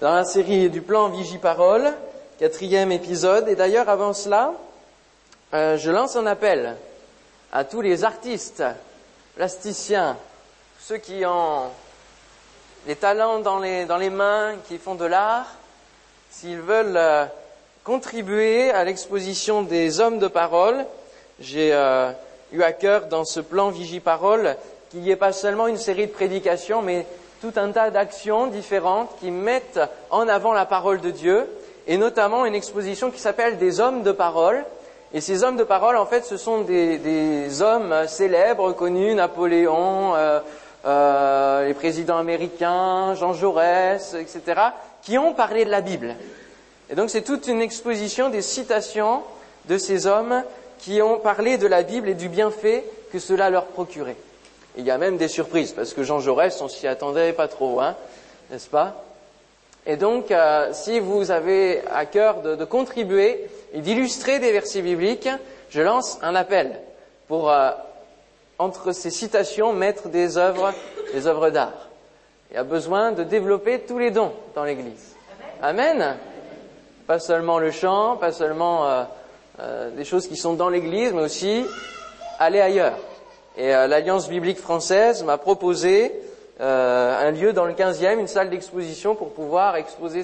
dans la série du plan Vigie-Parole, quatrième épisode. Et d'ailleurs, avant cela, euh, je lance un appel à tous les artistes, plasticiens, ceux qui ont les talents dans les, mains, qui font de l'art, s'ils veulent euh, contribuer à l'exposition des hommes de parole, j'ai euh, eu à cœur dans ce plan Vigie-Parole qu'il n'y ait pas seulement une série de prédications, mais tout un tas d'actions différentes qui mettent en avant la parole de Dieu, et notamment une exposition qui s'appelle des hommes de parole. Et ces hommes de parole, en fait, ce sont des, hommes célèbres, connus, Napoléon, euh, euh, les présidents américains, Jean Jaurès, etc., qui ont parlé de la Bible. Et donc c'est toute une exposition des citations de ces hommes qui ont parlé de la Bible et du bienfait que cela leur procurait. Il y a même des surprises, parce que Jean Jaurès, on s'y attendait pas trop, hein, n'est-ce pas? Et donc, euh, si vous avez à cœur de, contribuer et d'illustrer des versets bibliques, je lance un appel pour, euh, entre ces citations, mettre des œuvres, des œuvres d'art. Il y a besoin de développer tous les dons dans l'Église. Amen. Pas seulement le chant, pas seulement euh, des choses qui sont dans l'Église, mais aussi aller ailleurs. Et euh, l'Alliance biblique française m'a proposé euh, un lieu dans le 15e, une salle d'exposition pour pouvoir exposer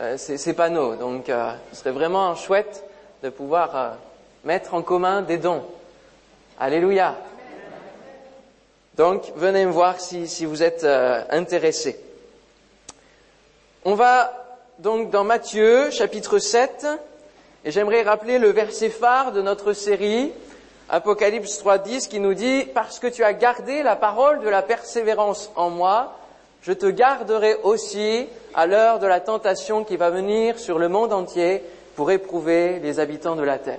euh, ces, ces, panneaux. Donc ce serait vraiment chouette de pouvoir mettre en commun des dons. Alléluia. Donc venez me voir si, si vous êtes intéressés. On va donc dans Matthieu chapitre 7 et j'aimerais rappeler le verset phare de notre série Apocalypse 3.10 qui nous dit, parce que tu as gardé la parole de la persévérance en moi, je te garderai aussi à l'heure de la tentation qui va venir sur le monde entier pour éprouver les habitants de la terre.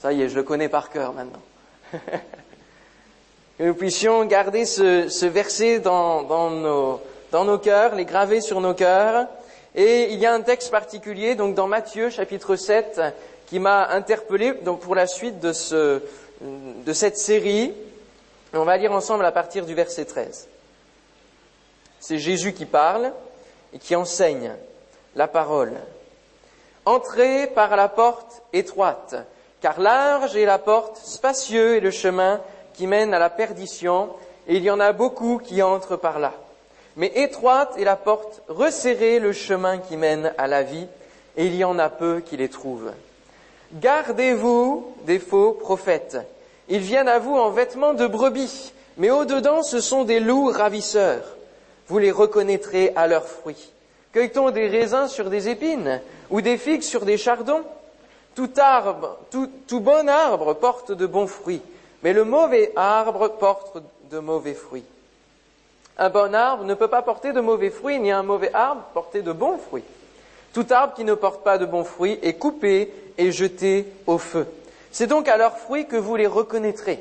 Ça y est, je le connais par cœur maintenant. que nous puissions garder ce, verset dans, nos, cœurs, les graver sur nos cœurs. Et il y a un texte particulier, donc dans Matthieu chapitre 7, qui m'a interpellé pour la suite de ce, de cette série. On va lire ensemble à partir du verset 13. C'est Jésus qui parle et qui enseigne la parole. Entrez par la porte étroite, car large est la porte, spacieux est le chemin qui mène à la perdition, et il y en a beaucoup qui entrent par là. Mais étroite est la porte, resserré le chemin qui mène à la vie, et il y en a peu qui les trouvent. Gardez-vous des faux prophètes. Ils viennent à vous en vêtements de brebis, mais au-dedans ce sont des loups ravisseurs. Vous les reconnaîtrez à leurs fruits. Cueille-t-on des raisins sur des épines ou des figues sur des chardons? Tout, arbre, tout, tout bon arbre porte de bons fruits, mais le mauvais arbre porte de mauvais fruits. Un bon arbre ne peut pas porter de mauvais fruits, ni un mauvais arbre porter de bons fruits. Tout arbre qui ne porte pas de bons fruits est coupé et jeté au feu. C'est donc à leurs fruits que vous les reconnaîtrez.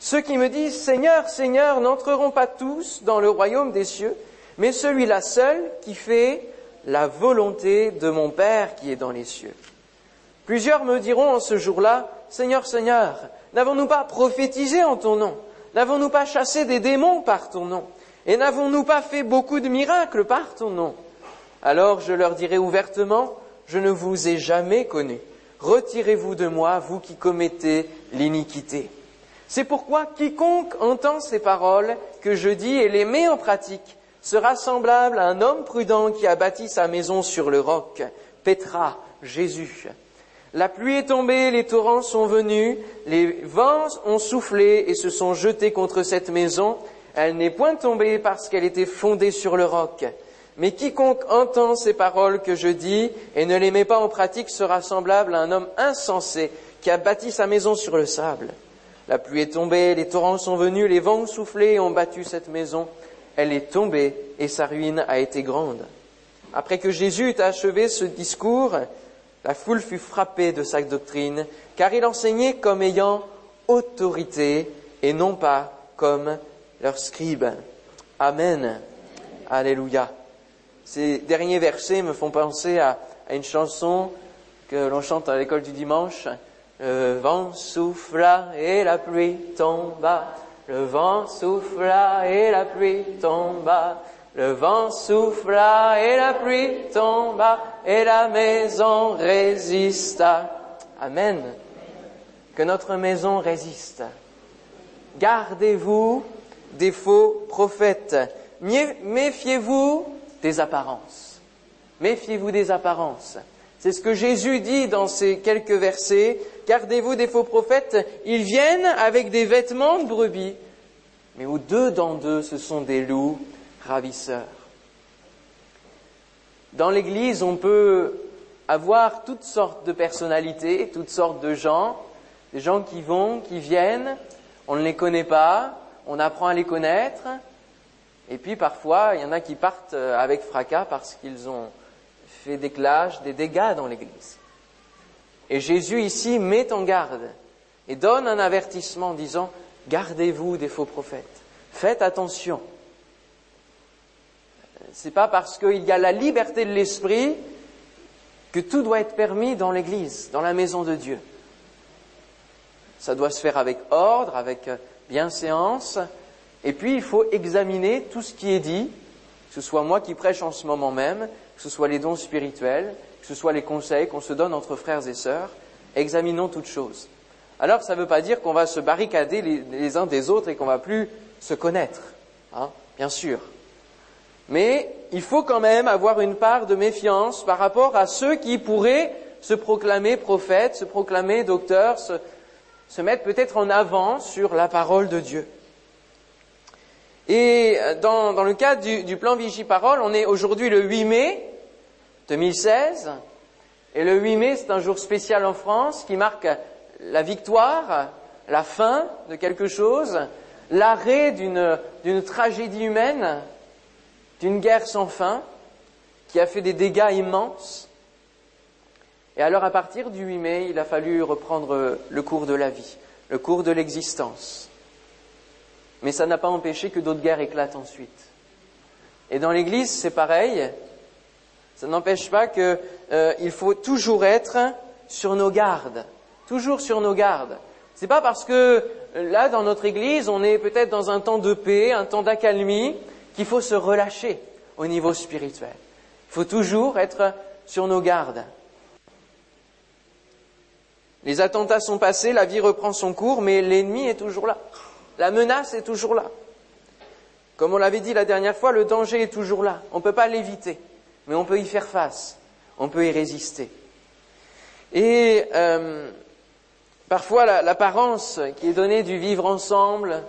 Ceux qui me disent Seigneur, Seigneur n'entreront pas tous dans le royaume des cieux, mais celui-là seul qui fait la volonté de mon Père qui est dans les cieux. Plusieurs me diront en ce jour-là, Seigneur, Seigneur, n'avons-nous pas prophétisé en ton nom? N'avons-nous pas chassé des démons par ton nom? Et n'avons-nous pas fait beaucoup de miracles par ton nom? Alors je leur dirai ouvertement, je ne vous ai jamais connu. Retirez-vous de moi, vous qui commettez l'iniquité. C'est pourquoi quiconque entend ces paroles que je dis et les met en pratique sera semblable à un homme prudent qui a bâti sa maison sur le roc. Pétra, Jésus. La pluie est tombée, les torrents sont venus, les vents ont soufflé et se sont jetés contre cette maison. Elle n'est point tombée parce qu'elle était fondée sur le roc. Mais quiconque entend ces paroles que je dis et ne les met pas en pratique sera semblable à un homme insensé qui a bâti sa maison sur le sable. La pluie est tombée, les torrents sont venus, les vents ont soufflé et ont battu cette maison. Elle est tombée et sa ruine a été grande. Après que Jésus eut achevé ce discours, la foule fut frappée de sa doctrine, car il enseignait comme ayant autorité et non pas comme leurs scribes. Amen. Alléluia. Ces derniers versets me font penser à, une chanson que l'on chante à l'école du dimanche. Le vent souffla et la pluie tomba. Le vent souffla et la pluie tomba. Le vent souffla et la pluie tomba et la maison résista. Amen. Que notre maison résiste. Gardez-vous des faux prophètes. Méfiez-vous des apparences. Méfiez-vous des apparences. C'est ce que Jésus dit dans ces quelques versets. Gardez-vous des faux prophètes. Ils viennent avec des vêtements de brebis, mais au dedans d'eux, ce sont des loups ravisseurs. Dans l'Église, on peut avoir toutes sortes de personnalités, toutes sortes de gens, des gens qui vont, qui viennent, on ne les connaît pas, on apprend à les connaître, et puis parfois, il y en a qui partent avec fracas parce qu'ils ont fait des clashs, des dégâts dans l'Église. Et Jésus ici met en garde et donne un avertissement en disant, gardez-vous des faux prophètes, faites attention. C'est pas parce qu'il y a la liberté de l'esprit que tout doit être permis dans l'Église, dans la maison de Dieu. Ça doit se faire avec ordre, avec bienséance, et puis il faut examiner tout ce qui est dit, que ce soit moi qui prêche en ce moment même, que ce soit les dons spirituels, que ce soit les conseils qu'on se donne entre frères et sœurs, examinons toutes choses. Alors ça ne veut pas dire qu'on va se barricader les, uns des autres et qu'on va plus se connaître, hein, bien sûr. Mais il faut quand même avoir une part de méfiance par rapport à ceux qui pourraient se proclamer prophètes, se proclamer docteurs, se, mettre peut-être en avant sur la parole de Dieu. Et dans, le cadre du, plan Vigie-Parole, on est aujourd'hui le 8 mai 2016. Et le 8 mai, c'est un jour spécial en France qui marque la victoire, la fin de quelque chose, l'arrêt d'une tragédie humaine, d'une guerre sans fin, qui a fait des dégâts immenses. Et alors, à partir du 8 mai, il a fallu reprendre le cours de la vie, le cours de l'existence. Mais ça n'a pas empêché que d'autres guerres éclatent ensuite. Et dans l'Église, c'est pareil. Ça n'empêche pas qu'il euh, faut toujours être sur nos gardes, toujours sur nos gardes. C'est pas parce que là, dans notre Église, on est peut-être dans un temps de paix, un temps d'accalmie, qu'il faut se relâcher au niveau spirituel. Il faut toujours être sur nos gardes. Les attentats sont passés, la vie reprend son cours, mais l'ennemi est toujours là. La menace est toujours là. Comme on l'avait dit la dernière fois, le danger est toujours là. On ne peut pas l'éviter mais on peut y faire face, on peut y résister. Et euh, parfois l'apparence qui est donnée du vivre ensemble,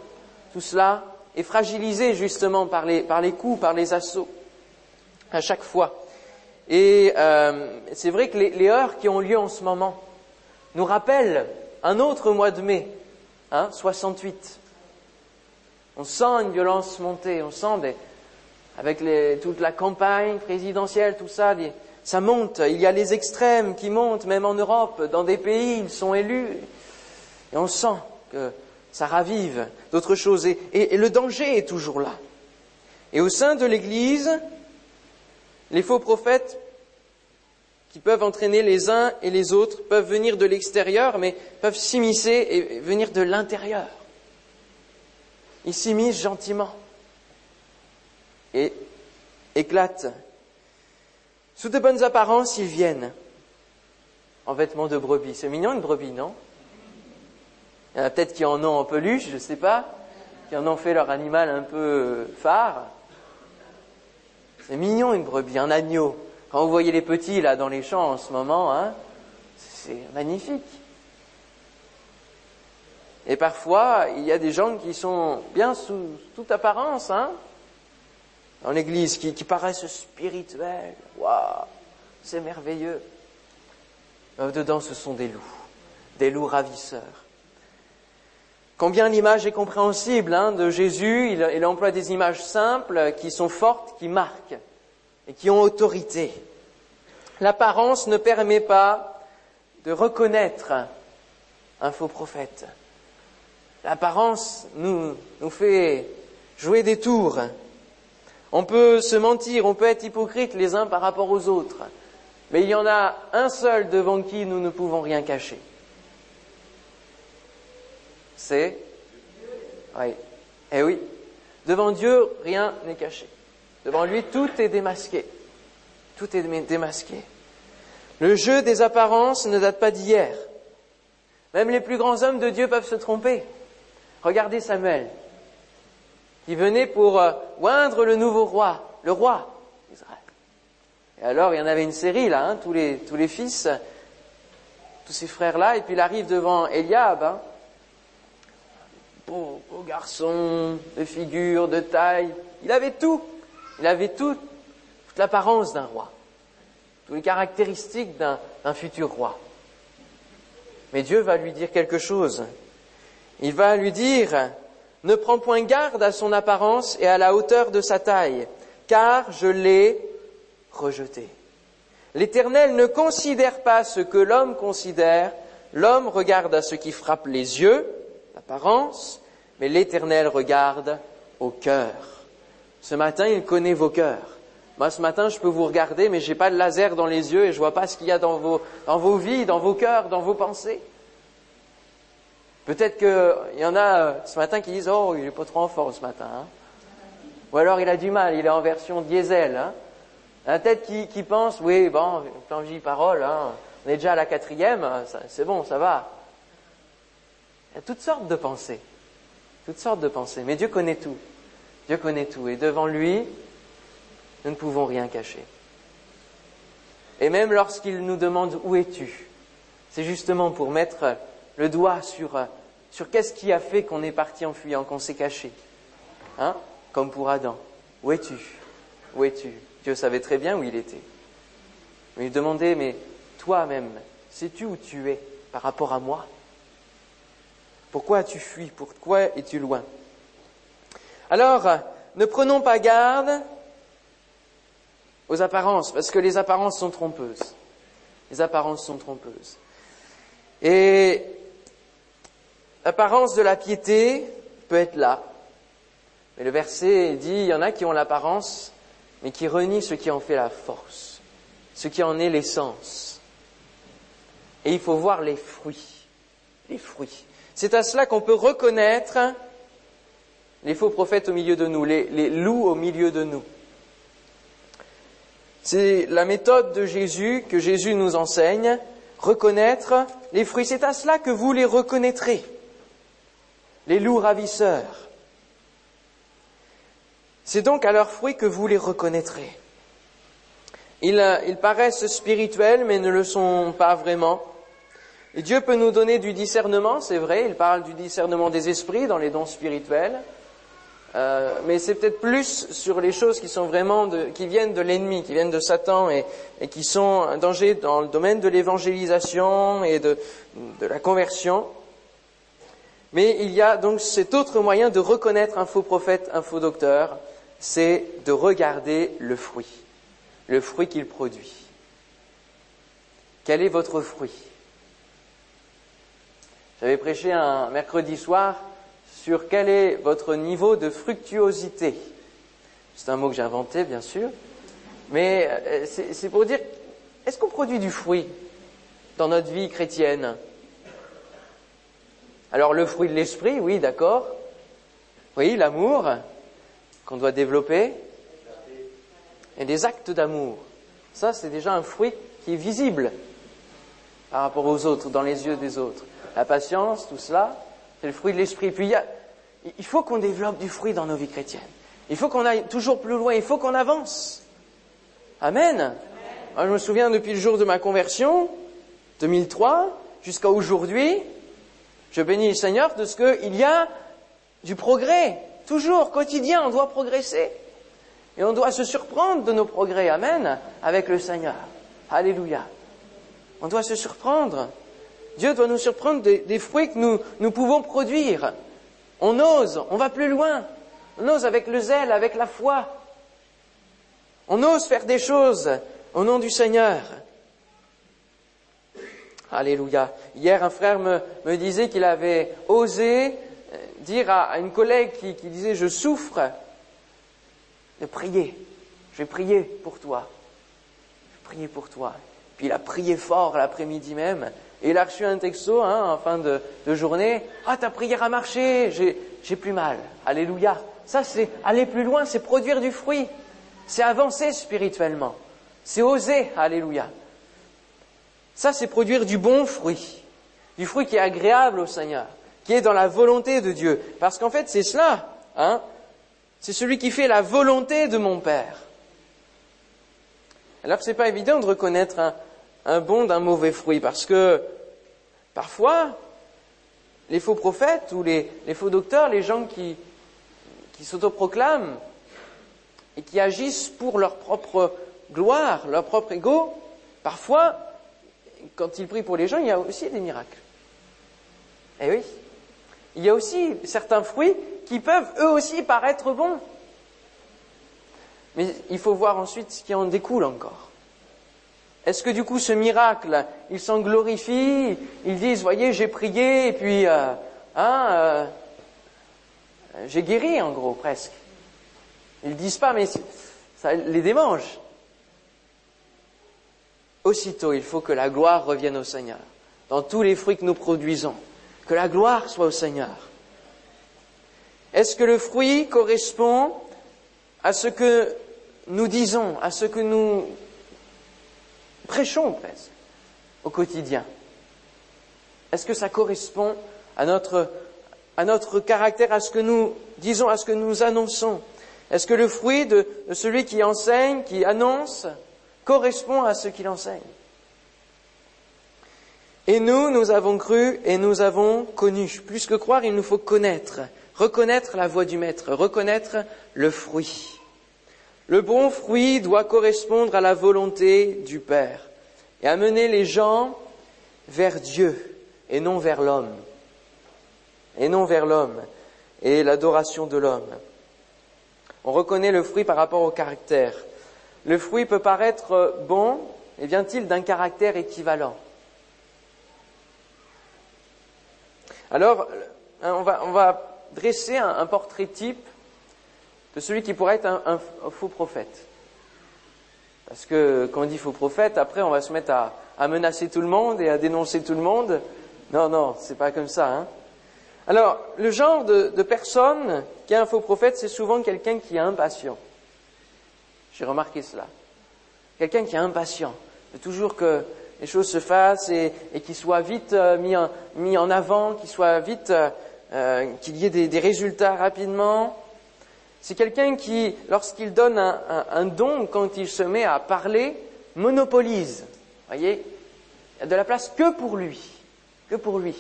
tout cela est fragilisé justement par les, coups, par les assauts, à chaque fois. Et euh, c'est vrai que les, heures qui ont lieu en ce moment nous rappellent un autre mois de mai, hein, 68. On sent une violence monter, on sent avec toute la campagne présidentielle, tout ça, ça monte. Il y a les extrêmes qui montent, même en Europe, dans des pays, ils sont élus. Et on sent que ça ravive d'autres choses. Et, et, le danger est toujours là. Et au sein de l'Église, les faux prophètes qui peuvent entraîner les uns et les autres peuvent venir de l'extérieur, mais peuvent s'immiscer et venir de l'intérieur. Ils s'immiscent gentiment et éclatent. Sous de bonnes apparences, ils viennent en vêtements de brebis. C'est mignon une brebis, non? Il y en a peut-être qui en ont en peluche, je ne sais pas, qui en ont fait leur animal un peu phare. C'est mignon une brebis, un agneau. Quand vous voyez les petits là dans les champs en ce moment, hein, c'est magnifique. Et parfois, il y a des gens qui sont bien sous toute apparence, hein, dans l'Église qui, paraissent spirituels. Waouh, c'est merveilleux. dedans, ce sont des loups, des loups ravisseurs. Combien l'image est compréhensible hein, de Jésus, il emploie des images simples qui sont fortes, qui marquent et qui ont autorité. L'apparence ne permet pas de reconnaître un faux prophète. L'apparence nous, nous fait jouer des tours. On peut se mentir, on peut être hypocrite les uns par rapport aux autres, mais il y en a un seul devant qui nous ne pouvons rien cacher. C'est? Oui. Eh oui. Devant Dieu, rien n'est caché. Devant lui, tout est démasqué. Tout est démasqué. Le jeu des apparences ne date pas d'hier. Même les plus grands hommes de Dieu peuvent se tromper. Regardez Samuel, qui venait pour euh, oindre le nouveau roi, le roi d'Israël. Et alors, il y en avait une série là, hein, tous, les, tous les fils, tous ces frères-là, et puis il arrive devant Eliab, hein, beau, beau garçon, de figure, de taille, il avait tout, il avait tout, toute l'apparence d'un roi, toutes les caractéristiques d'un futur roi. Mais Dieu va lui dire quelque chose. Il va lui dire, ne prends point garde à son apparence et à la hauteur de sa taille, car je l'ai rejeté. L'Éternel ne considère pas ce que l'homme considère, l'homme regarde à ce qui frappe les yeux, l'apparence, mais l'Éternel regarde au cœur. Ce matin, il connaît vos cœurs. Moi, ce matin, je peux vous regarder, mais j'ai pas de laser dans les yeux et je vois pas ce qu'il y a dans vos, dans vos vies, dans vos cœurs, dans vos pensées. Peut-être qu'il y en a euh, ce matin qui disent Oh, il est pas trop en forme ce matin. Hein. Ou alors il a du mal, il est en version diesel. Hein. La tête qui, qui pense Oui, bon, quand je parole, hein, on est déjà à la quatrième, c'est bon, ça va. Il y a toutes sortes de pensées. Toutes sortes de pensées. Mais Dieu connaît tout. Dieu connaît tout. Et devant lui, nous ne pouvons rien cacher. Et même lorsqu'il nous demande où es-tu, c'est justement pour mettre le doigt sur, euh, sur qu'est-ce qui a fait qu'on est parti en fuyant, qu'on s'est caché. Hein? Comme pour Adam. Où es-tu? Où es-tu? Dieu savait très bien où il était. Mais il demandait, mais toi-même, sais-tu où tu es par rapport à moi? Pourquoi as-tu fui? Pourquoi es-tu loin? Alors, ne prenons pas garde aux apparences, parce que les apparences sont trompeuses. Les apparences sont trompeuses. Et l'apparence de la piété peut être là. Mais le verset dit, il y en a qui ont l'apparence, mais qui renient ce qui en fait la force, ce qui en est l'essence. Et il faut voir les fruits. Les fruits. C'est à cela qu'on peut reconnaître les faux prophètes au milieu de nous, les, les loups au milieu de nous. C'est la méthode de Jésus que Jésus nous enseigne, reconnaître les fruits. C'est à cela que vous les reconnaîtrez, les loups ravisseurs. C'est donc à leurs fruits que vous les reconnaîtrez. Ils, ils, paraissent spirituels, mais ne le sont pas vraiment. Et Dieu peut nous donner du discernement, c'est vrai, il parle du discernement des esprits dans les dons spirituels. Euh, mais c'est peut-être plus sur les choses qui sont vraiment qui viennent de l'ennemi, qui viennent de Satan et, qui sont un danger dans le domaine de l'évangélisation et de, la conversion. Mais il y a donc cet autre moyen de reconnaître un faux prophète, un faux docteur, c'est de regarder le fruit, le fruit qu'il produit. Quel est votre fruit? J'avais prêché un mercredi soir sur quel est votre niveau de fructuosité. C'est un mot que j'ai inventé, bien sûr, mais euh, c'est pour dire, est-ce qu'on produit du fruit dans notre vie chrétienne? Alors le fruit de l'esprit, oui, d'accord. Oui, l'amour qu'on doit développer. Et des actes d'amour. Ça, c'est déjà un fruit qui est visible par rapport aux autres, dans les yeux des autres. La patience, tout cela, c'est le fruit de l'esprit. Puis il, faut qu'on développe du fruit dans nos vies chrétiennes. Il faut qu'on aille toujours plus loin. Il faut qu'on avance. Amen. Moi, je me souviens depuis le jour de ma conversion, 2003, jusqu'à aujourd'hui, je bénis le Seigneur de ce qu'il y a du progrès. Toujours, quotidien, on doit progresser. Et on doit se surprendre de nos progrès. Amen. Avec le Seigneur. Alléluia. On doit se surprendre. Dieu doit nous surprendre des, fruits que nous, nous pouvons produire. On ose, on va plus loin. On ose avec le zèle, avec la foi. On ose faire des choses au nom du Seigneur. Alléluia. Hier, un frère me, me disait qu'il avait osé euh, dire à, une collègue qui, disait je souffre de prier. Je vais prier pour toi. Je vais prier pour toi. Puis il a prié fort l'après-midi même. Et il a reçu un texto hein, en fin de, journée. Ah, ta prière a marché, j'ai plus mal. Alléluia. Ça, c'est aller plus loin, c'est produire du fruit. C'est avancer spirituellement. C'est oser, alléluia. Ça, c'est produire du bon fruit, du fruit qui est agréable au Seigneur, qui est dans la volonté de Dieu. Parce qu'en fait, c'est cela, hein. C'est celui qui fait la volonté de mon Père. Alors, c'est pas évident de reconnaître un, bon d'un mauvais fruit, parce que parfois, les faux prophètes ou les, les faux docteurs, les gens qui, qui s'autoproclament et qui agissent pour leur propre gloire, leur propre ego, parfois, quand ils prient pour les gens, il y a aussi des miracles. Eh oui. Il y a aussi certains fruits qui peuvent eux aussi paraître bons. Mais il faut voir ensuite ce qui en découle encore. Est-ce que du coup ce miracle, ils s'en glorifient, ils disent, voyez, j'ai prié et puis, euh, hein, euh, j'ai guéri en gros presque. Ils disent pas, mais ça les démange. Aussitôt, il faut que la gloire revienne au Seigneur, dans tous les fruits que nous produisons, que la gloire soit au Seigneur. Est-ce que le fruit correspond à ce que nous disons, à ce que nous prêchons presque au quotidien? Est-ce que ça correspond à notre, à notre caractère, à ce que nous disons, à ce que nous annonçons? Est-ce que le fruit de, de celui qui enseigne, qui annonce, correspond à ce qu'il enseigne Et nous, nous avons cru et nous avons connu. Plus que croire, il nous faut connaître, reconnaître la voix du Maître, reconnaître le fruit. Le bon fruit doit correspondre à la volonté du Père et amener les gens vers Dieu et non vers l'homme. Et non vers l'homme et l'adoration de l'homme. On reconnaît le fruit par rapport au caractère. Le fruit peut paraître bon, et vient-il d'un caractère équivalent? Alors, on va, on va dresser un, portrait type de celui qui pourrait être un, faux prophète. Parce que quand on dit faux prophète, après on va se mettre à, menacer tout le monde et à dénoncer tout le monde. Non, non, c'est pas comme ça. Hein. Alors, le genre de personne qui est un faux prophète, c'est souvent quelqu'un qui est impatient. J'ai remarqué cela. Quelqu'un qui est impatient, veut toujours que les choses se fassent et, et qui soit vite euh, mis, en, avant, qu'il soit vite, euh, euh, qu'il y ait des, des résultats rapidement. C'est quelqu'un qui, lorsqu'il donne un, un, un, don, quand il se met à parler, monopolise. Voyez, il y a de la place que pour lui, que pour lui.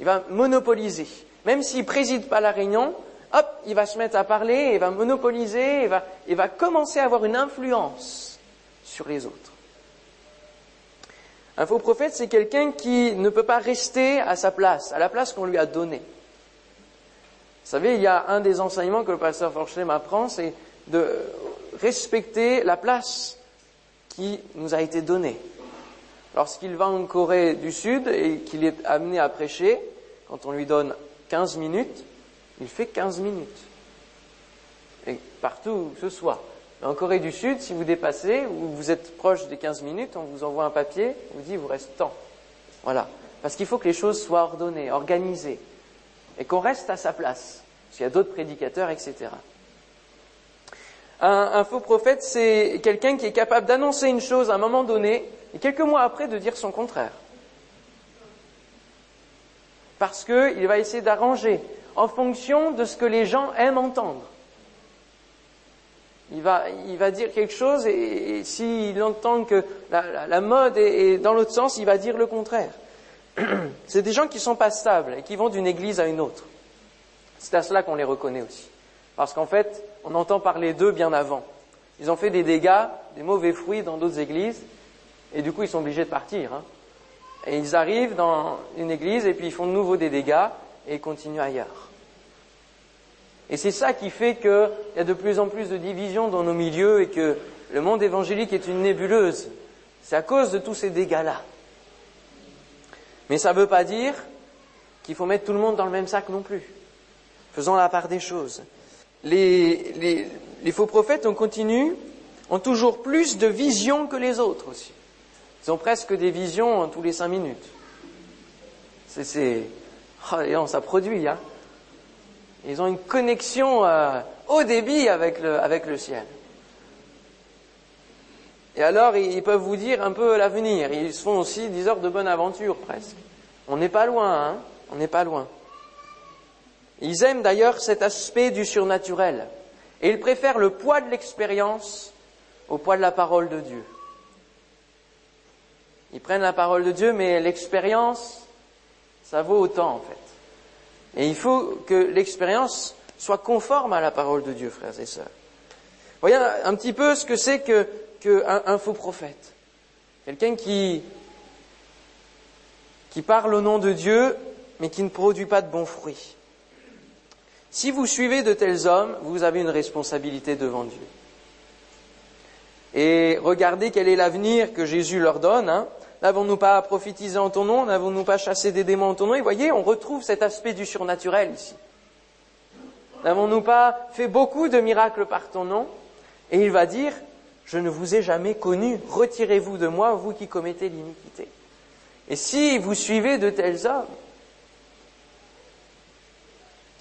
Il va monopoliser. Même s'il préside pas la réunion, hop, il va se mettre à parler, il va monopoliser, il va, il va commencer à avoir une influence sur les autres. Un faux prophète, c'est quelqu'un qui ne peut pas rester à sa place, à la place qu'on lui a donnée. Vous savez, il y a un des enseignements que le pasteur Forchet m'apprend, c'est de respecter la place qui nous a été donnée. Lorsqu'il va en Corée du Sud et qu'il est amené à prêcher, quand on lui donne 15 minutes, il fait 15 minutes. Et partout ce. Mais en Corée du Sud, si vous dépassez ou vous êtes proche des 15 minutes, on vous envoie un papier, on vous dit vous reste temps. Voilà. Parce qu'il faut que les choses soient ordonnées, organisées et qu'on reste à sa place. Parce qu'il y a d'autres prédicateurs, etc. Un faux prophète, c'est quelqu'un qui est capable d'annoncer une chose à un moment donné et quelques mois après de dire son contraire. Parce qu'il va essayer d'arranger en fonction de ce que les gens aiment entendre. Il va, dire quelque chose et, et s'il entend que la, mode est, est dans l'autre sens, il va dire le contraire. C'est des gens qui sont pas stables et qui vont d'une église à une autre. C'est à cela qu'on les reconnaît aussi. Parce qu'en fait, on entend parler d'eux bien avant. Ils ont fait des dégâts, des mauvais fruits dans d'autres églises, et du coup ils sont obligés de partir. Hein. Et ils arrivent dans une église et puis ils font de nouveau des dégâts et ils continuent ailleurs. Et c'est ça qui fait qu'il y a de plus en plus de divisions dans nos milieux et que le monde évangélique est une nébuleuse. C'est à cause de tous ces dégâts-là. Mais ça ne veut pas dire qu'il faut mettre tout le monde dans le même sac non plus. Faisons la part des choses. Les, les, les faux prophètes, on continue, ont toujours plus de visions que les autres aussi. Ils ont presque des visions tous les cinq minutes. C'est, oh, ça produit, hein. Ils ont une connexion euh, haut débit avec le, avec le ciel. Et alors, ils peuvent vous dire un peu l'avenir. Ils se font aussi heures de bonne aventure, presque. On n'est pas loin, hein On n'est pas loin. Ils aiment d'ailleurs cet aspect du surnaturel. Et ils préfèrent le poids de l'expérience au poids de la parole de Dieu. Ils prennent la parole de Dieu, mais l'expérience, ça vaut autant en fait. Et il faut que l'expérience soit conforme à la parole de Dieu, frères et sœurs. Voyez un petit peu ce que c'est que, un, faux prophète. Quelqu'un qui, qui parle au nom de Dieu, mais qui ne produit pas de bons fruits. Si vous suivez de tels hommes, vous avez une responsabilité devant Dieu. Et regardez quel est l'avenir que Jésus leur donne. Hein. N'avons-nous pas prophétisé en ton nom? N'avons-nous pas chassé des démons en ton nom? Et voyez, on retrouve cet aspect du surnaturel ici. N'avons-nous pas fait beaucoup de miracles par ton nom? Et il va dire, je ne vous ai jamais connu, retirez-vous de moi, vous qui commettez l'iniquité. Et si vous suivez de tels hommes,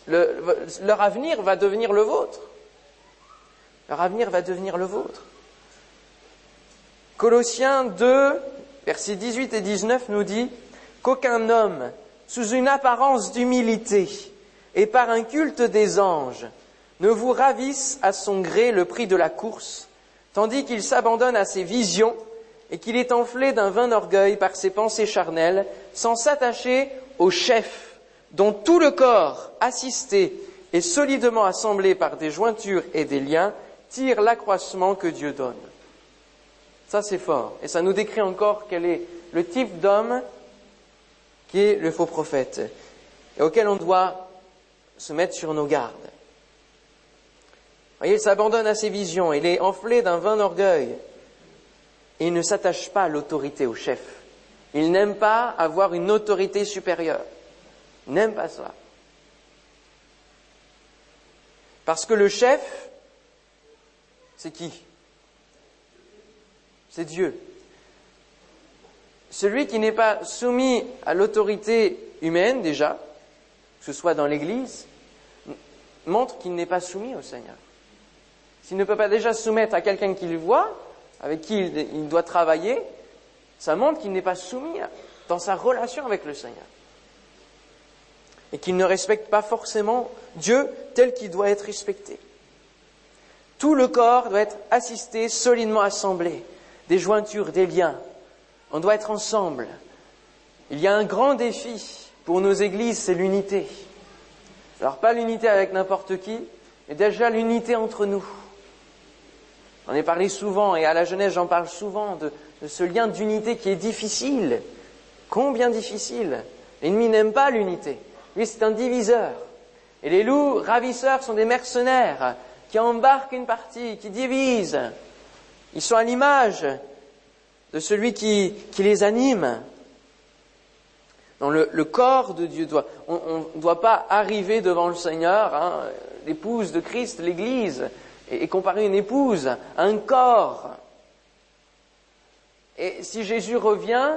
leur avenir va devenir le vôtre. Leur avenir va devenir le vôtre. Colossiens 2, versets 18 et 19 nous dit qu'aucun homme, sous une apparence d'humilité et par un culte des anges, ne vous ravisse à son gré le prix de la course, tandis qu'il s'abandonne à ses visions et qu'il est enflé d'un vain orgueil par ses pensées charnelles, sans s'attacher au chef, dont tout le corps, assisté et solidement assemblé par des jointures et des liens, tire l'accroissement que Dieu donne. Ça, c'est fort. Et ça nous décrit encore quel est le type d'homme qui est le faux prophète et auquel on doit se mettre sur nos gardes. Voyez, il s'abandonne à ses visions, il est enflé d'un vain orgueil il ne s'attache pas à l'autorité, au chef. Il n'aime pas avoir une autorité supérieure. Il n'aime pas ça. Parce que le chef, c'est qui? C'est Dieu. Celui qui n'est pas soumis à l'autorité humaine déjà, que ce soit dans l'Église, montre qu'il n'est pas soumis au Seigneur. S'il ne peut pas déjà soumettre à quelqu'un qu'il voit, avec qui il doit travailler, ça montre qu'il n'est pas soumis dans sa relation avec le Seigneur. Et qu'il ne respecte pas forcément Dieu tel qu'il doit être respecté. Tout le corps doit être assisté, solidement assemblé des jointures, des liens. On doit être ensemble. Il y a un grand défi pour nos églises, c'est l'unité. Alors pas l'unité avec n'importe qui, mais déjà l'unité entre nous. On est parlé souvent, et à la jeunesse j'en parle souvent, de, de ce lien d'unité qui est difficile. Combien difficile L'ennemi n'aime pas l'unité. Lui, c'est un diviseur. Et les loups ravisseurs sont des mercenaires qui embarquent une partie, qui divisent. Ils sont à l'image de celui qui, les anime. Dans le, corps de Dieu doit, on ne doit pas arriver devant le Seigneur, hein, l'épouse de Christ, l'Église, et, comparer une épouse à un corps. Et si Jésus revient,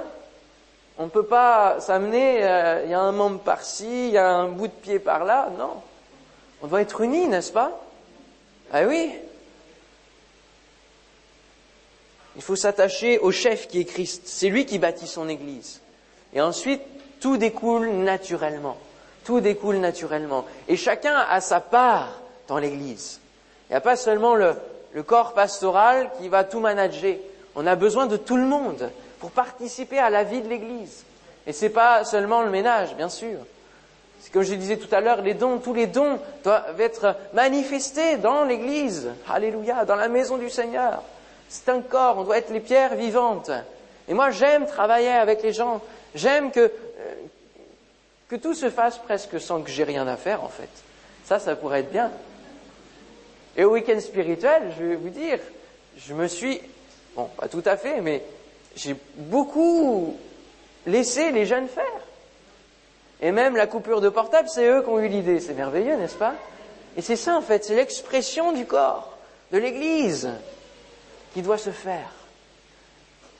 on ne peut pas s'amener, euh, il y a un membre par-ci, il y a un bout de pied par-là, non. On doit être unis, n'est-ce pas? Ah oui, il faut s'attacher au chef qui est Christ. C'est lui qui bâtit son Église. Et ensuite, tout découle naturellement. Tout découle naturellement. Et chacun a sa part dans l'Église. Il n'y a pas seulement le, corps pastoral qui va tout manager. On a besoin de tout le monde pour participer à la vie de l'Église. Et ce n'est pas seulement le ménage, bien sûr. C'est comme je disais tout à l'heure, les dons, tous les dons doivent être manifestés dans l'Église. Alléluia, dans la maison du Seigneur. C'est un corps, on doit être les pierres vivantes. Et moi, j'aime travailler avec les gens. J'aime que, euh, que tout se fasse presque sans que j'ai rien à faire, en fait. Ça, ça pourrait être bien. Et au week-end spirituel, je vais vous dire, je me suis, bon, pas tout à fait, mais j'ai beaucoup laissé les jeunes faire. Et même la coupure de portable, c'est eux qui ont eu l'idée. C'est merveilleux, n'est-ce pas? Et c'est ça, en fait, c'est l'expression du corps, de l'Église qui doit se faire.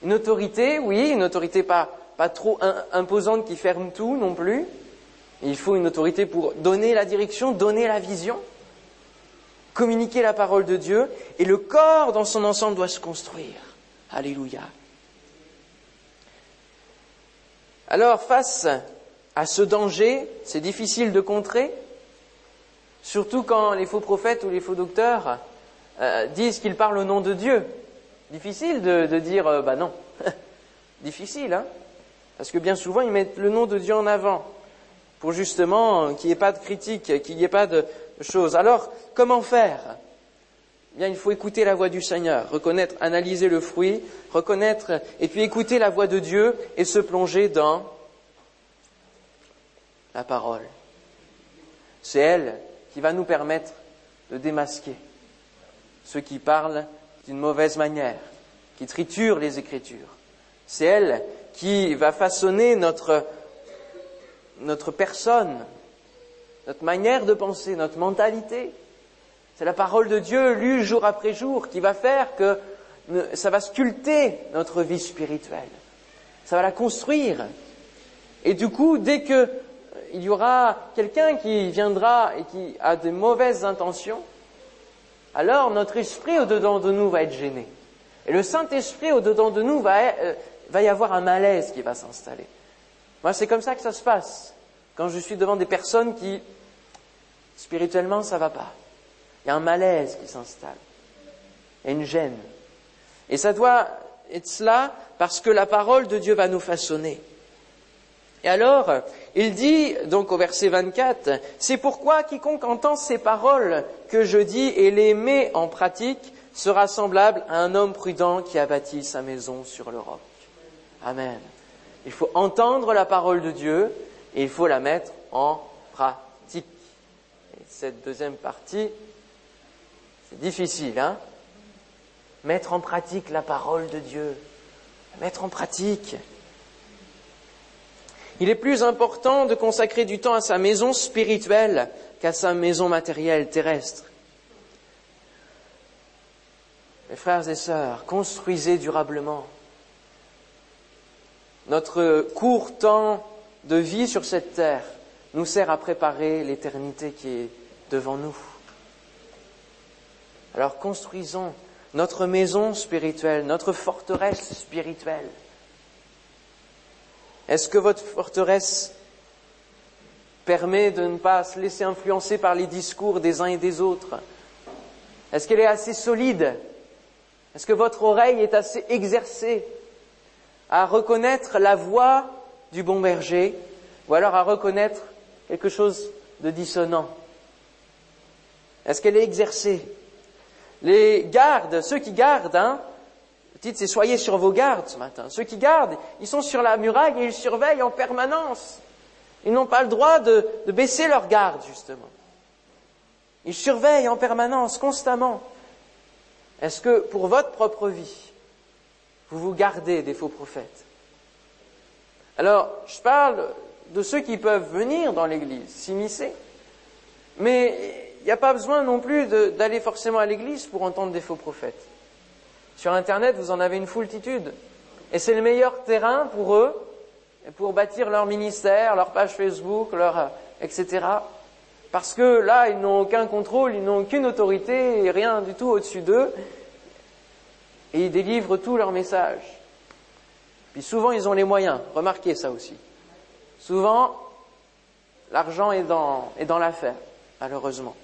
Une autorité, oui, une autorité pas, trop imposante qui ferme tout non plus. Il faut une autorité pour donner la direction, donner la vision, communiquer la parole de Dieu, et le corps dans son ensemble doit se construire. Alléluia. Alors, face à ce danger, c'est difficile de contrer, surtout quand les faux prophètes ou les faux docteurs euh, disent qu'ils parlent au nom de Dieu. Difficile de, dire, euh, bah non. Difficile, hein Parce que bien souvent, ils mettent le nom de Dieu en avant, pour justement qu'il n'y ait pas de critique, qu'il n'y ait pas de choses. Alors, comment faire? Bien, il faut écouter la voix du Seigneur, reconnaître, analyser le fruit, reconnaître, et puis écouter la voix de Dieu et se plonger dans la parole. C'est elle qui va nous permettre de démasquer ceux qui parlent d'une mauvaise manière, qui triturent les Écritures. C'est elle qui va façonner notre, notre personne, notre manière de penser, notre mentalité. C'est la parole de Dieu lue jour après jour qui va faire que ça va sculpter notre vie spirituelle. Ça va la construire. Et du coup, dès que euh, il y aura quelqu'un qui viendra et qui a de mauvaises intentions, alors notre esprit au-dedans de nous va être gêné. Et le Saint-Esprit au-dedans de nous va, euh, va y avoir un malaise qui va s'installer. Moi, c'est comme ça que ça se passe. Quand je suis devant des personnes qui, spirituellement, ça va pas. Il y a un malaise qui s'installe. Il y a une gêne. Et ça doit être cela parce que la parole de Dieu va nous façonner. Et alors, il dit, donc au verset 24, c'est pourquoi quiconque entend ces paroles que je dis et les met en pratique sera semblable à un homme prudent qui a bâti sa maison sur le roc. Amen. Il faut entendre la parole de Dieu et il faut la mettre en pratique. Et cette deuxième partie, c'est difficile, hein? Mettre en pratique la parole de Dieu. Mettre en pratique. Il est plus important de consacrer du temps à sa maison spirituelle qu'à sa maison matérielle terrestre. Mes frères et sœurs, construisez durablement. Notre court temps de vie sur cette terre nous sert à préparer l'éternité qui est devant nous. Alors construisons notre maison spirituelle, notre forteresse spirituelle. Est-ce que votre forteresse permet de ne pas se laisser influencer par les discours des uns et des autres? Est-ce qu'elle est assez solide? Est-ce que votre oreille est assez exercée à reconnaître la voix du bon berger ou alors à reconnaître quelque chose de dissonant? Est-ce qu'elle est exercée? Les gardes, ceux qui gardent, hein, le titre c'est Soyez sur vos gardes ce matin. Ceux qui gardent, ils sont sur la muraille et ils surveillent en permanence. Ils n'ont pas le droit de, de baisser leur garde, justement. Ils surveillent en permanence, constamment. Est-ce que pour votre propre vie, vous vous gardez des faux prophètes? Alors, je parle de ceux qui peuvent venir dans l'Église, s'immiscer, mais il n'y a pas besoin non plus d'aller forcément à l'église pour entendre des faux prophètes. Sur Internet, vous en avez une foultitude. Et c'est le meilleur terrain pour eux, pour bâtir leur ministère, leur page Facebook, leur, etc. Parce que là, ils n'ont aucun contrôle, ils n'ont aucune autorité, rien du tout au-dessus d'eux. Et ils délivrent tous leurs messages. Puis souvent, ils ont les moyens. Remarquez ça aussi. Souvent, l'argent est dans, est dans l'affaire, malheureusement.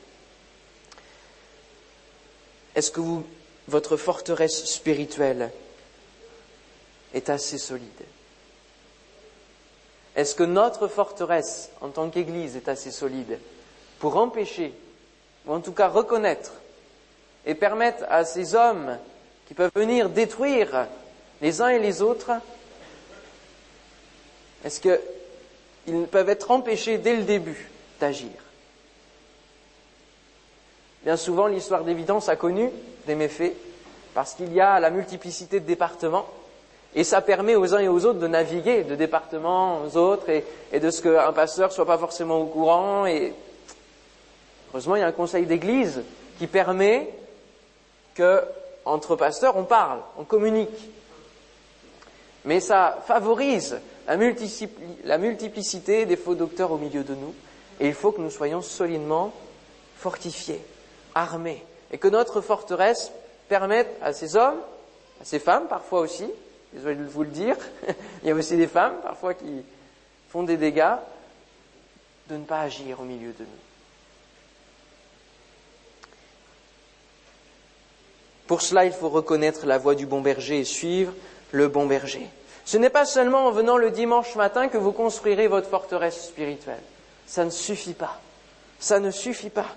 Est-ce que votre forteresse spirituelle est assez solide. Est-ce que notre forteresse en tant qu'Église est assez solide pour empêcher, ou en tout cas reconnaître et permettre à ces hommes qui peuvent venir détruire les uns et les autres, est-ce qu'ils peuvent être empêchés dès le début d'agir? Bien souvent, l'histoire d'évidence a connu des méfaits parce qu'il y a la multiplicité de départements et ça permet aux uns et aux autres de naviguer de départements aux autres et, de ce qu'un pasteur soit pas forcément au courant. Et heureusement, il y a un conseil d'église qui permet que entre pasteurs, on parle, on communique. Mais ça favorise la, la multiplicité des faux docteurs au milieu de nous et il faut que nous soyons solidement fortifiés armés et que notre forteresse permette à ces hommes à ces femmes parfois aussi, désolé de vous le dire, il y a aussi des femmes parfois qui font des dégâts, de ne pas agir au milieu de nous. Pour cela, il faut reconnaître la voie du bon berger et suivre le bon berger. Ce n'est pas seulement en venant le dimanche matin que vous construirez votre forteresse spirituelle. Ça ne suffit pas. Ça ne suffit pas.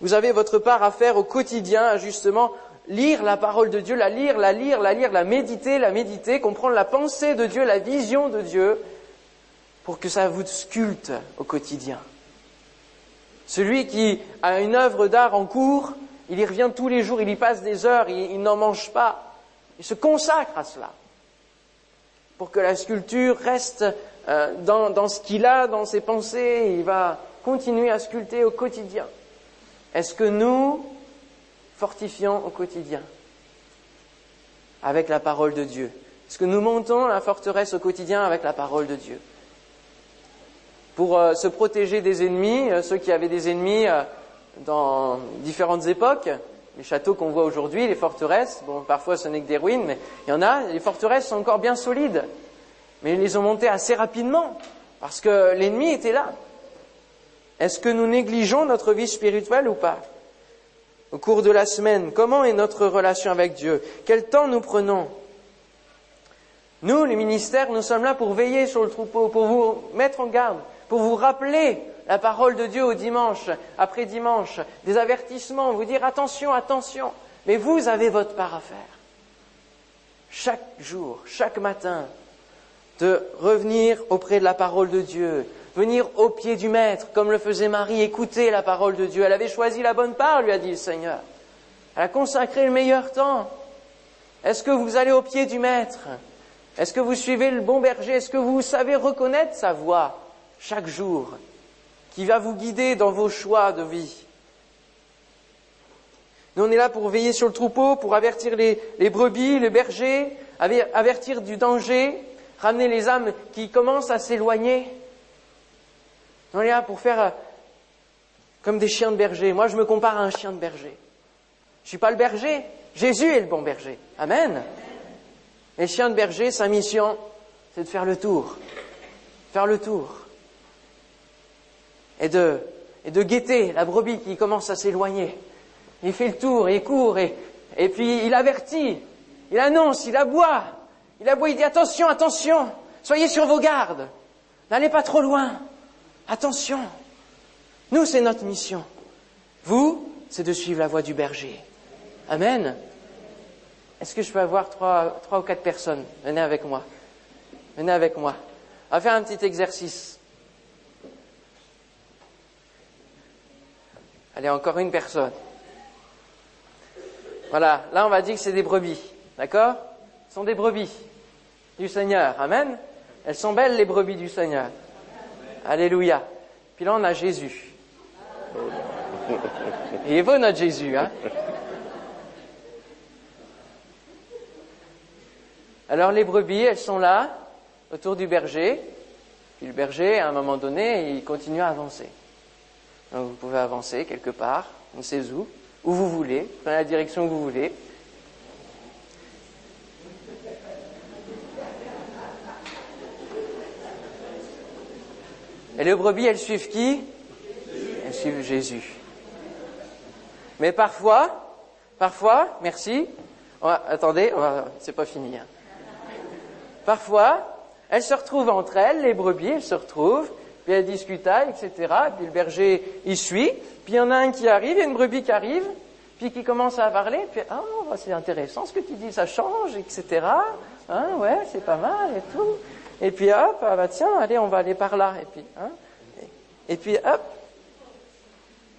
Vous avez votre part à faire au quotidien, à justement lire la parole de Dieu, la lire, la lire, la lire, la méditer, la méditer, comprendre la pensée de Dieu, la vision de Dieu, pour que ça vous sculpte au quotidien. Celui qui a une œuvre d'art en cours, il y revient tous les jours, il y passe des heures, il, n'en mange pas. Il se consacre à cela. Pour que la sculpture reste euh, dans, dans ce qu'il a, dans ses pensées, il va continuer à sculpter au quotidien. Est-ce que nous fortifions au quotidien avec la parole de Dieu? Est-ce que nous montons la forteresse au quotidien avec la parole de Dieu? Pour euh, se protéger des ennemis, euh, ceux qui avaient des ennemis dans différentes époques. Les châteaux qu'on voit aujourd'hui, les forteresses, bon, parfois ce n'est que des ruines, mais il y en a, les forteresses sont encore bien solides. Mais ils les ont montées assez rapidement, parce que l'ennemi était là. Est-ce que nous négligeons notre vie spirituelle ou pas Au cours de la semaine, comment est notre relation avec Dieu Quel temps nous prenons Nous, les ministères, nous sommes là pour veiller sur le troupeau, pour vous mettre en garde, pour vous rappeler la parole de Dieu au dimanche, après dimanche, des avertissements, vous dire attention, attention. Mais vous avez votre part à faire. Chaque jour, chaque matin, de revenir auprès de la parole de Dieu, venir au pied du Maître, comme le faisait Marie, écouter la parole de Dieu. Elle avait choisi la bonne part, lui a dit le Seigneur. Elle a consacré le meilleur temps. Est-ce que vous allez au pied du Maître? Est-ce que vous suivez le bon berger? Est-ce que vous savez reconnaître sa voix chaque jour qui va vous guider dans vos choix de vie? Nous, on est là pour veiller sur le troupeau, pour avertir les, brebis, les bergers, avertir du danger, ramener les âmes qui commencent à s'éloigner. On est là pour faire euh, comme des chiens de berger. Moi, je me compare à un chien de berger. Je ne suis pas le berger. Jésus est le bon berger. Amen. Les chiens de berger, sa mission, c'est de faire le tour. Faire le tour et de, et de guetter la brebis qui commence à s'éloigner. Il fait le tour, il court, et, et puis il avertit, il annonce, il aboie, il aboie, il dit attention, attention, soyez sur vos gardes, n'allez pas trop loin, attention. Nous, c'est notre mission. Vous, c'est de suivre la voie du berger. Amen. Est-ce que je peux avoir trois, trois ou quatre personnes? Venez avec moi. Venez avec moi. On va faire un petit exercice. Allez, encore une personne. Voilà, là on va dire que c'est des brebis. D'accord? Ce sont des brebis du Seigneur. Amen? Elles sont belles les brebis du Seigneur. Alléluia. Puis là on a Jésus. Il est beau notre Jésus, hein? Alors les brebis, elles sont là, autour du berger. Puis le berger, à un moment donné, il continue à avancer vous pouvez avancer quelque part, on sait où, où vous voulez, dans la direction que vous voulez. Et les brebis, elles suivent qui? Elles suivent Jésus. Mais parfois, parfois, merci, attendez, c'est pas fini. Hein. Parfois, elles se retrouvent entre elles, les brebis, elles se retrouvent, puis elle discuta, etc. Puis le berger y suit. Puis il y en a un qui arrive, il y a une brebis qui arrive, puis qui commence à parler. Puis ah bah, c'est intéressant ce que tu dis, ça change, etc. Hein, ouais, c'est pas mal et tout. Et puis hop, ah bah tiens, allez, on va aller par là. Et puis hein, et, puis hop,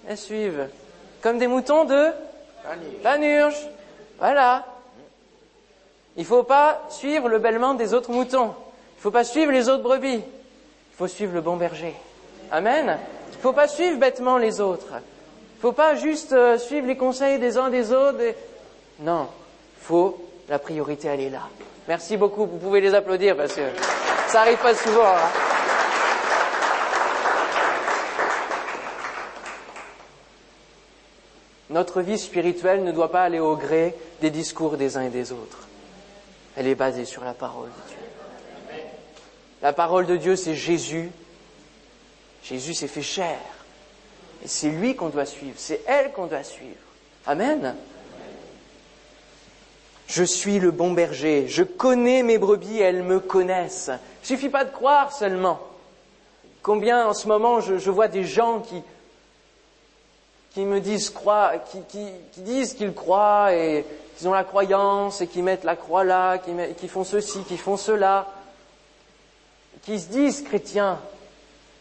elles suivent comme des moutons de panurge. Voilà. Il ne faut pas suivre le bêlement des autres moutons. Il ne faut pas suivre les autres brebis. Il faut suivre le bon berger. Amen. Il ne faut pas suivre bêtement les autres. Il ne faut pas juste euh, suivre les conseils des uns des autres. Non, il faut la priorité, elle est là. Merci beaucoup. Vous pouvez les applaudir parce que ça n'arrive pas souvent. Hein. Notre vie spirituelle ne doit pas aller au gré des discours des uns et des autres. Elle est basée sur la parole de Dieu. La parole de Dieu, c'est Jésus. Jésus s'est fait chair. Et c'est lui qu'on doit suivre, c'est elle qu'on doit suivre. Amen. Je suis le bon berger, je connais mes brebis, elles me connaissent. Il suffit pas de croire seulement. Combien en ce moment je, vois des gens qui, me disent croire, qui, disent qu'ils croient et qu'ils ont la croyance et qui mettent la croix là, qui, font ceci, qui font cela, qui se disent chrétiens.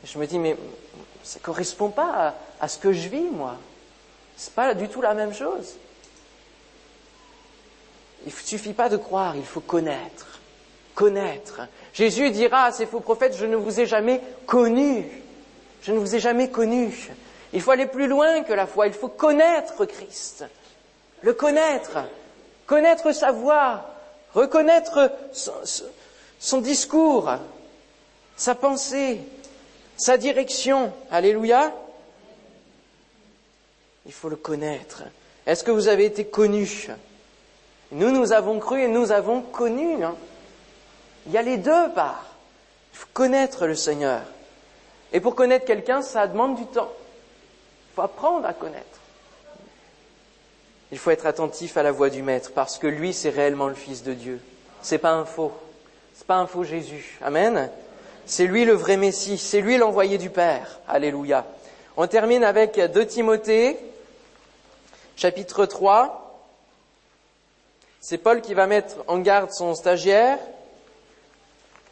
je me dis mais ça ne correspond pas à, ce que je vis moi. C'est pas du tout la même chose. Il ne suffit pas de croire, il faut connaître. Connaître. Jésus dira à ces faux prophètes, je ne vous ai jamais connus. Je ne vous ai jamais connus. Il faut aller plus loin que la foi, il faut connaître Christ. Le connaître. Connaître sa voix. Reconnaître son, discours. Sa pensée. Sa direction. Alléluia. Il faut le connaître. Est-ce que vous avez été connus Nous, nous avons cru et nous avons connu. Il y a les deux parts. Il faut connaître le Seigneur. Et pour connaître quelqu'un, ça demande du temps. Il faut apprendre à connaître. Il faut être attentif à la voix du Maître parce que lui, c'est réellement le Fils de Dieu. C'est pas un faux. C'est pas un faux Jésus. Amen? C'est lui le vrai Messie. C'est lui l'envoyé du Père. Alléluia. On termine avec 2 Timothée, chapitre 3. C'est Paul qui va mettre en garde son stagiaire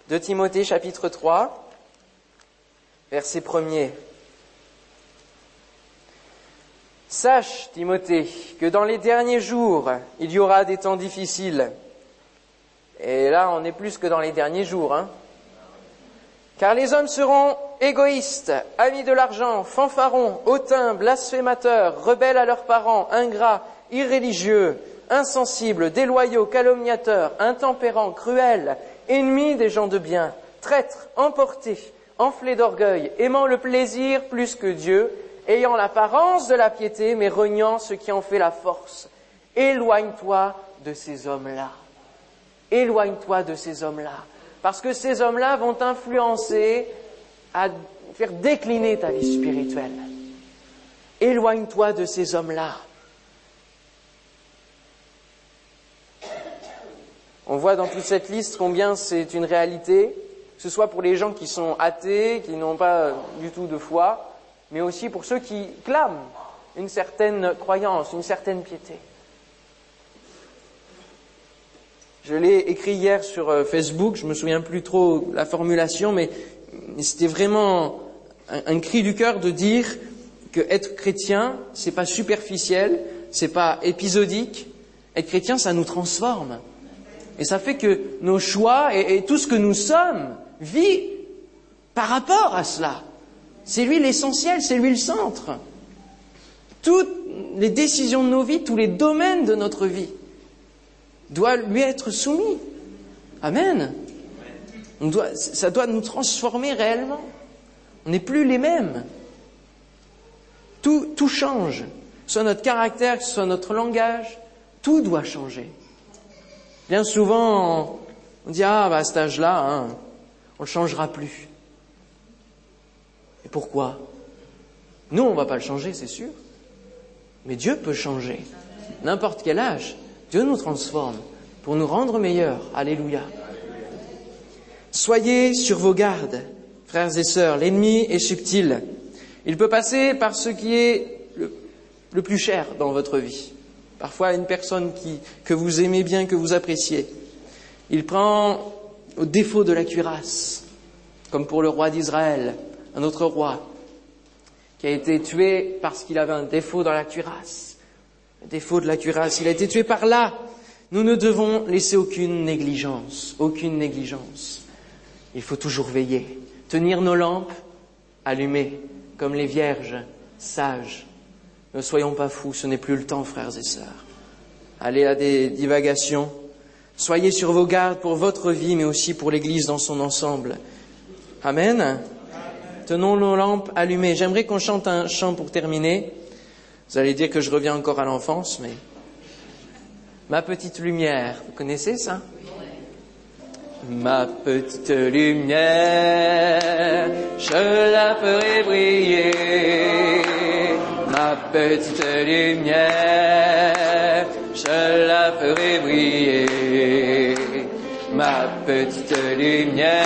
de Timothée chapitre 3, verset 1er. Sache, Timothée, que dans les derniers jours, il y aura des temps difficiles. Et là, on est plus que dans les derniers jours. Hein. Car les hommes seront égoïstes, amis de l'argent, fanfarons, hautains, blasphémateurs, rebelles à leurs parents, ingrats, irréligieux, insensibles, déloyaux, calomniateurs, intempérants, cruels, ennemis des gens de bien, traîtres, emportés, enflés d'orgueil, aimant le plaisir plus que Dieu, ayant l'apparence de la piété, mais reniant ce qui en fait la force. Éloigne-toi de ces hommes-là. Éloigne-toi de ces hommes-là. Parce que ces hommes-là vont t'influencer à faire décliner ta vie spirituelle. Éloigne-toi de ces hommes-là. On voit dans toute cette liste combien c'est une réalité, que ce soit pour les gens qui sont athées, qui n'ont pas du tout de foi, mais aussi pour ceux qui clament une certaine croyance, une certaine piété. Je l'ai écrit hier sur euh, Facebook, je me souviens plus trop la formulation, mais c'était vraiment un, cri du cœur de dire que être chrétien, c'est pas superficiel, c'est pas épisodique. Être chrétien, ça nous transforme. Et ça fait que nos choix et, tout ce que nous sommes vit par rapport à cela. C'est lui l'essentiel, c'est lui le centre. Toutes les décisions de nos vies, tous les domaines de notre vie doivent lui être soumis. Amen. ça doit nous transformer réellement. On n'est plus les mêmes. Tout, tout change. Soit notre caractère, soit notre langage, tout doit changer. Bien souvent, on dit ah bah à cet âge-là, hein, on ne changera plus. Et pourquoi? Nous, on ne va pas le changer, c'est sûr. Mais Dieu peut changer. N'importe quel âge, Dieu nous transforme pour nous rendre meilleurs. Alléluia. Soyez sur vos gardes, frères et sœurs. L'ennemi est subtil. Il peut passer par ce qui est le, le plus cher dans votre vie parfois une personne qui, que vous aimez bien, que vous appréciez. Il prend au défaut de la cuirasse, comme pour le roi d'Israël, un autre roi, qui a été tué parce qu'il avait un défaut dans la cuirasse. Le défaut de la cuirasse, il a été tué par là. Nous ne devons laisser aucune négligence, aucune négligence. Il faut toujours veiller, tenir nos lampes allumées, comme les vierges sages ne soyons pas fous, ce n'est plus le temps, frères et sœurs. Allez à des divagations. Soyez sur vos gardes pour votre vie, mais aussi pour l'Église dans son ensemble. Amen. Tenons nos lampes allumées. J'aimerais qu'on chante un chant pour terminer. Vous allez dire que je reviens encore à l'enfance, mais ma petite lumière, vous connaissez ça? Ma petite lumière, je la ferai briller. Petite lumière, je la ferai briller. Ma petite lumière,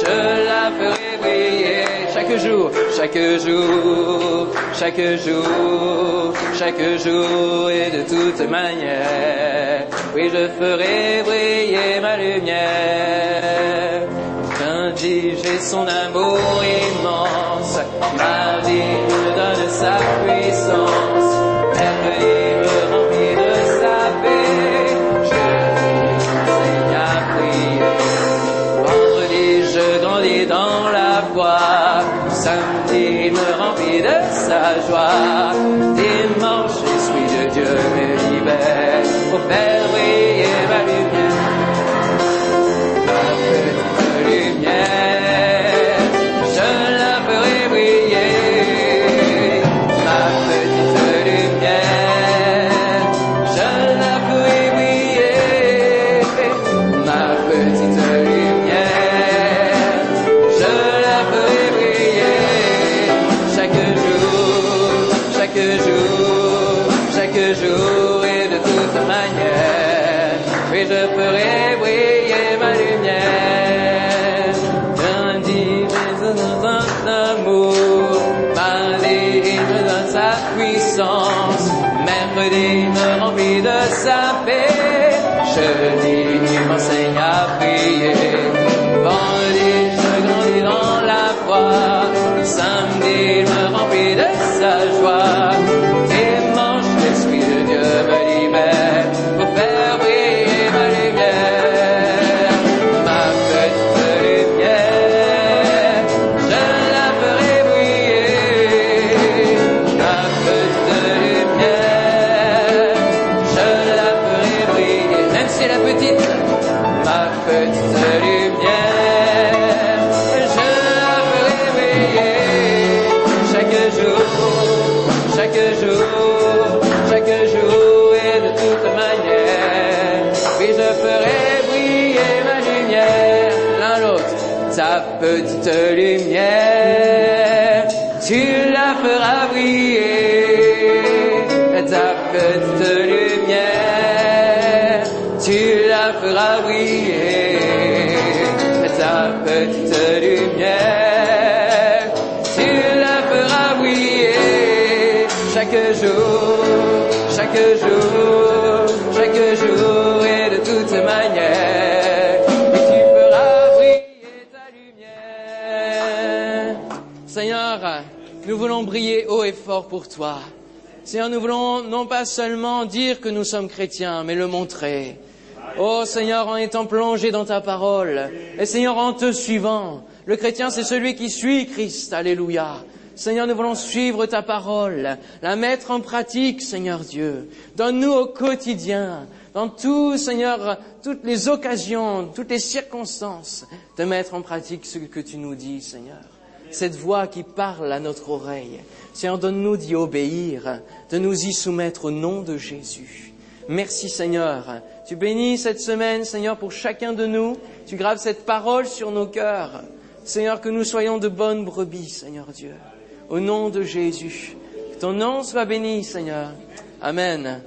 je la ferai briller. Chaque jour, chaque jour, chaque jour, chaque jour et de toute manière. Oui, je ferai briller ma lumière. Son amour immense. Mardi, il me donne sa puissance. Mercredi, me remplit de sa paix. Jeudi, m'enseigne à prier. Vendredi, je grandis dans la foi. Samedi, me remplit de sa joie. Lumière, tu la feras briller. Voulons briller haut et fort pour toi. Seigneur, nous voulons non pas seulement dire que nous sommes chrétiens, mais le montrer. Oh Seigneur, en étant plongé dans ta parole, et Seigneur, en te suivant, le chrétien, c'est celui qui suit Christ. Alléluia. Seigneur, nous voulons suivre ta parole, la mettre en pratique, Seigneur Dieu. Donne-nous au quotidien, dans tout, Seigneur, toutes les occasions, toutes les circonstances, de mettre en pratique ce que tu nous dis, Seigneur. Cette voix qui parle à notre oreille. Seigneur, donne-nous d'y obéir, de nous y soumettre au nom de Jésus. Merci Seigneur. Tu bénis cette semaine, Seigneur, pour chacun de nous. Tu graves cette parole sur nos cœurs. Seigneur, que nous soyons de bonnes brebis, Seigneur Dieu. Au nom de Jésus. Que ton nom soit béni, Seigneur. Amen.